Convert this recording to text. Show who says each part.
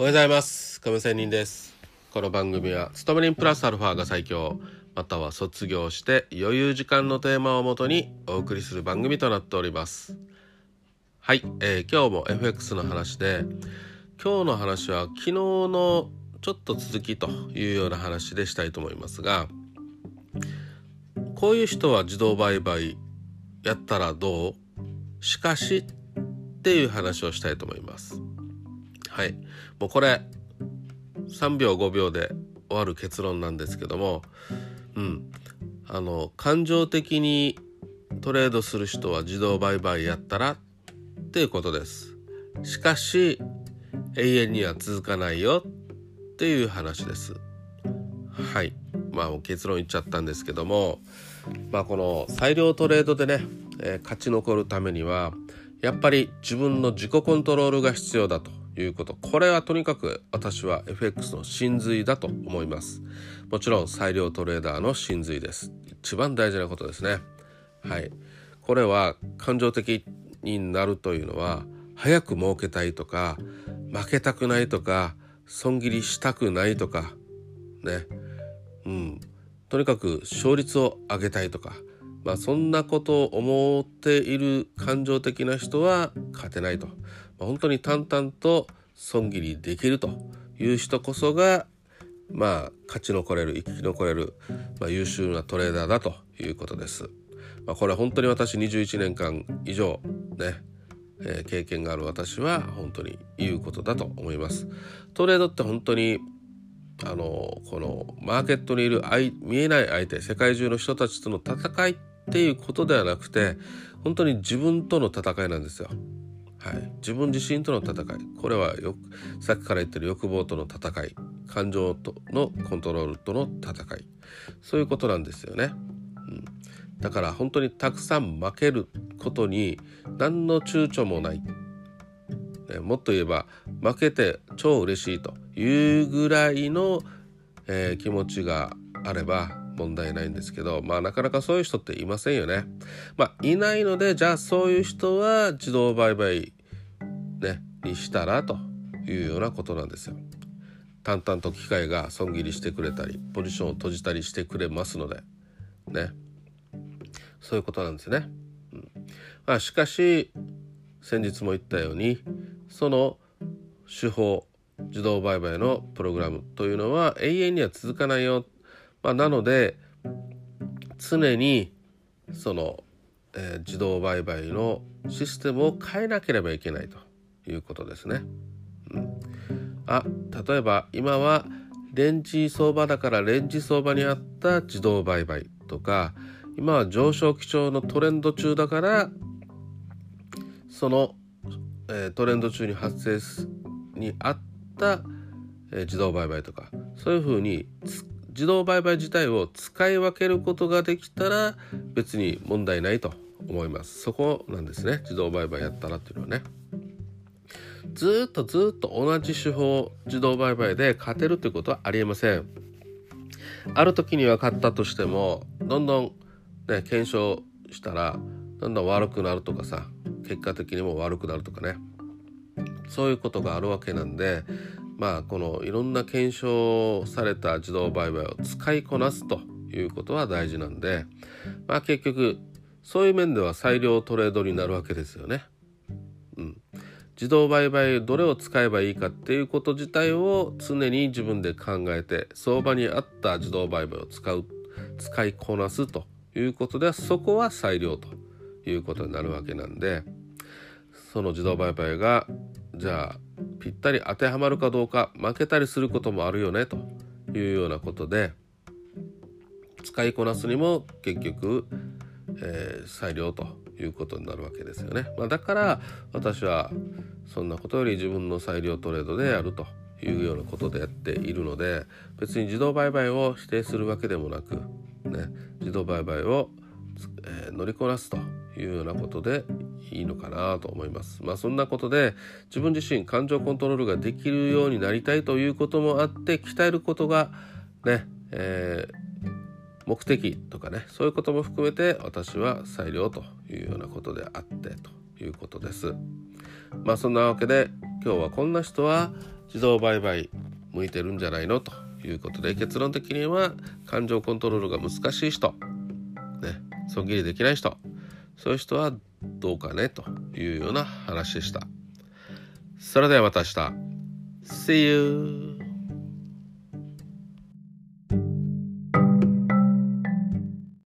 Speaker 1: おはようございます。亀仙人です。この番組は勤め人プラスアルファが最強または卒業して余裕時間のテーマをもとにお送りする番組となっております。はい、えー、今日も FX の話で今日の話は昨日のちょっと続きというような話でしたいと思いますがこういう人は自動売買やったらどう？しかしっていう話をしたいと思います。はい。もうこれ3秒5秒で終わる結論なんですけどもうん。あの感情的にトレードする人は自動売買やったらっていうことです。しかし永遠には続かないよっていう話です。はい。まあ結論言っちゃったんですけどもまあこの裁量トレードでね、えー、勝ち残るためにはやっぱり自分の自己コントロールが必要だと。いうこと。これはとにかく私は FX の真髄だと思います。もちろん裁量トレーダーの真髄です。一番大事なことですね。はい。これは感情的になるというのは早く儲けたいとか負けたくないとか損切りしたくないとかね。うん。とにかく勝率を上げたいとかまあそんなことを思っている感情的な人は勝てないと、まあ、本当に淡々と損切りできるという人こそがまあ勝ち残れる生き残れる、まあ、優秀なトレーダーだということです。まあ、これは本当に私21年間以上ねえー、経験がある私は本当に言うことだと思います。トレードって本当にあのこのマーケットにいる見えない相手世界中の人たちとの戦いっっていうことではなくて本当に自分との戦いなんですよ。はい、自分自身との戦い。これはよさっきから言ってる欲望との戦い。感情とのコントロールとの戦い。そういうことなんですよね。うん、だから本当にたくさん負けることに何の躊躇もない、ね、もっと言えば負けて超嬉しいというぐらいの、えー、気持ちがあれば問題ないんですけどまあなかなかそういう人っていませんよね。まあいないのでじゃあそういう人は自動売買ねにしたらというようなことなんですよ。淡々と機械が損切りしてくれたりポジションを閉じたりしてくれますのでねそういうことなんですね。うんまあ、しかし先日も言ったようにその手法自動売買のプログラムというのは永遠には続かないよ、まあ、なので常にその、えー、自動売買のシステムを変えなければいけないということですね。うん、あ例えば今はレンジ相場だからレンジ相場にあった自動売買とか今は上昇基調のトレンド中だからその、えー、トレンド中に発生すにあった、えー、自動売買とかそういうふうに突っ自動売買自体を使い分けることができたら別に問題ないと思います。そこなんですね。自動売買やったらっていうのはね。ずっとずっと同じ手法自動売買で勝てるということはありえません。ある時には勝ったとしてもどんどんね、検証したらだんだん悪くなるとかさ結果的にも悪くなるとかね。そういうことがあるわけなんでまあこのいろんな検証された自動売買を使いこなすということは大事なんでまあ結局そういう面では裁量トレードになるわけですよね。うん、自動売買どれを使えばいいかっていうこと自体を常に自分で考えて相場に合った自動売買を使う使いこなすということではそこは裁量ということになるわけなんでその自動売買がじゃあぴったり当てはまるかどうか負けたりすることもあるよねというようなことで使いこなすにも結局、えー、裁量ということになるわけですよね。まあ、だから私はそんなことより自分の裁量トレードでやるというようなことでやっているので別に自動売買を否定するわけでもなくね、自動売買を、えー、乗りこなすというようなことでいいのかなと思います。まあそんなことで自分自身感情コントロールができるようになりたいということもあって鍛えることがね、えー、目的とかねそういうことも含めて私は最良というようなことであってということです。まあそんなわけで今日はこんな人は自動売買向いてるんじゃないのということで結論的には感情コントロールが難しい人、ね、損切りできない人そういう人はどうかねというような話でした。それではまた明日。See you!